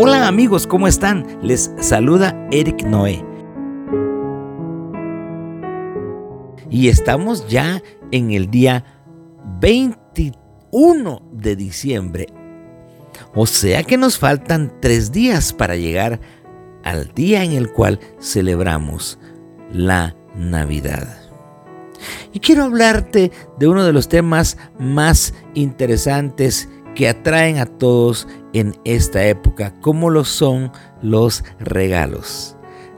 Hola amigos, ¿cómo están? Les saluda Eric Noé. Y estamos ya en el día 21 de diciembre. O sea que nos faltan tres días para llegar al día en el cual celebramos la Navidad. Y quiero hablarte de uno de los temas más interesantes que atraen a todos en esta época, como lo son los regalos.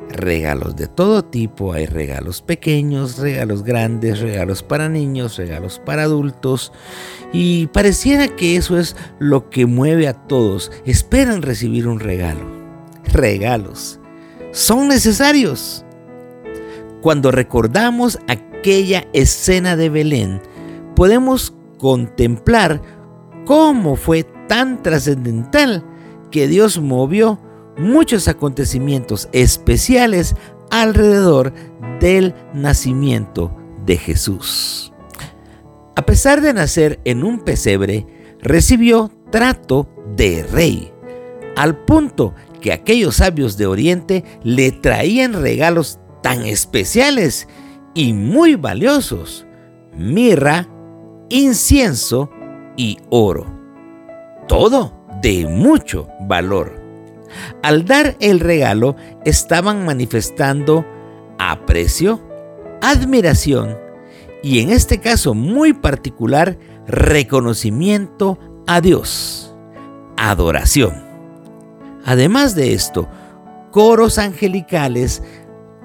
Regalos de todo tipo, hay regalos pequeños, regalos grandes, regalos para niños, regalos para adultos. Y pareciera que eso es lo que mueve a todos. Esperan recibir un regalo. Regalos. Son necesarios. Cuando recordamos aquella escena de Belén, podemos contemplar cómo fue tan trascendental que Dios movió muchos acontecimientos especiales alrededor del nacimiento de Jesús. A pesar de nacer en un pesebre, recibió trato de rey, al punto que aquellos sabios de Oriente le traían regalos tan especiales y muy valiosos, mirra, incienso y oro. Todo de mucho valor. Al dar el regalo estaban manifestando aprecio, admiración y en este caso muy particular reconocimiento a Dios, adoración. Además de esto, coros angelicales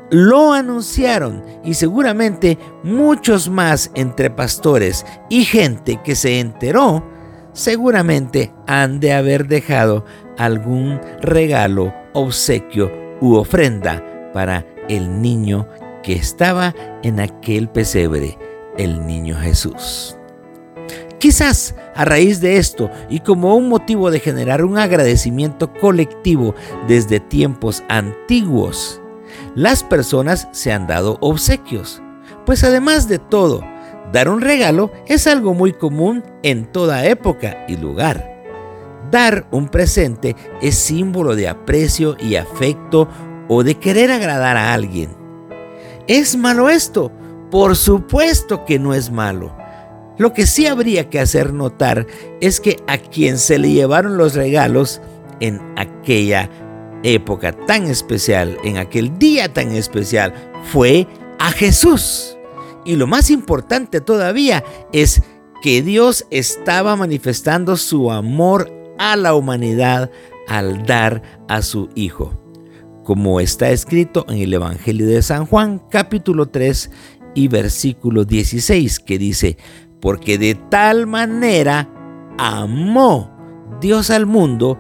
lo anunciaron y seguramente muchos más entre pastores y gente que se enteró, seguramente han de haber dejado algún regalo, obsequio u ofrenda para el niño que estaba en aquel pesebre, el niño Jesús. Quizás a raíz de esto y como un motivo de generar un agradecimiento colectivo desde tiempos antiguos, las personas se han dado obsequios. Pues además de todo, dar un regalo es algo muy común en toda época y lugar. Dar un presente es símbolo de aprecio y afecto o de querer agradar a alguien. ¿Es malo esto? Por supuesto que no es malo. Lo que sí habría que hacer notar es que a quien se le llevaron los regalos en aquella época tan especial, en aquel día tan especial, fue a Jesús. Y lo más importante todavía es que Dios estaba manifestando su amor a la humanidad al dar a su Hijo. Como está escrito en el Evangelio de San Juan capítulo 3 y versículo 16 que dice, porque de tal manera amó Dios al mundo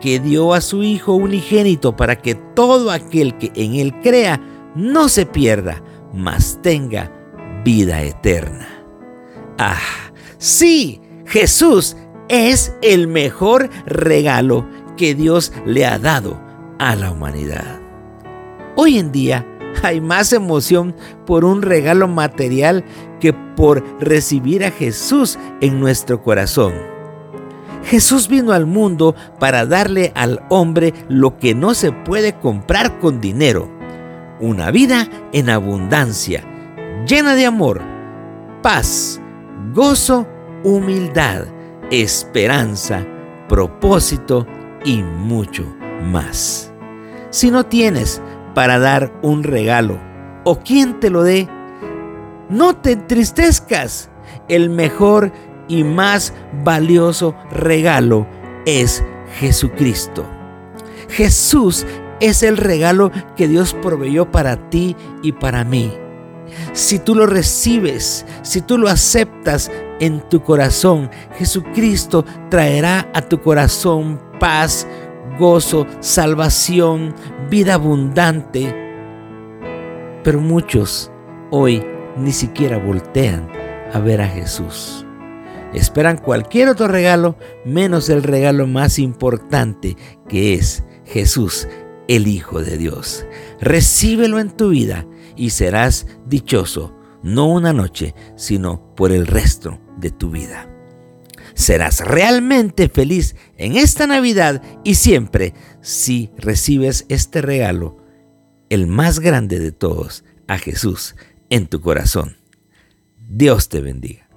que dio a su Hijo unigénito para que todo aquel que en Él crea no se pierda, mas tenga vida eterna. Ah, sí, Jesús es el mejor regalo que Dios le ha dado a la humanidad. Hoy en día hay más emoción por un regalo material que por recibir a Jesús en nuestro corazón. Jesús vino al mundo para darle al hombre lo que no se puede comprar con dinero, una vida en abundancia, llena de amor, paz, gozo, humildad, esperanza, propósito y mucho más. Si no tienes para dar un regalo o quien te lo dé, no te entristezcas. El mejor y más valioso regalo es Jesucristo. Jesús es el regalo que Dios proveyó para ti y para mí. Si tú lo recibes, si tú lo aceptas en tu corazón, Jesucristo traerá a tu corazón paz, gozo, salvación, vida abundante. Pero muchos hoy ni siquiera voltean a ver a Jesús. Esperan cualquier otro regalo menos el regalo más importante que es Jesús, el Hijo de Dios. Recíbelo en tu vida y serás dichoso, no una noche, sino por el resto de tu vida. Serás realmente feliz en esta Navidad y siempre si recibes este regalo, el más grande de todos, a Jesús en tu corazón. Dios te bendiga.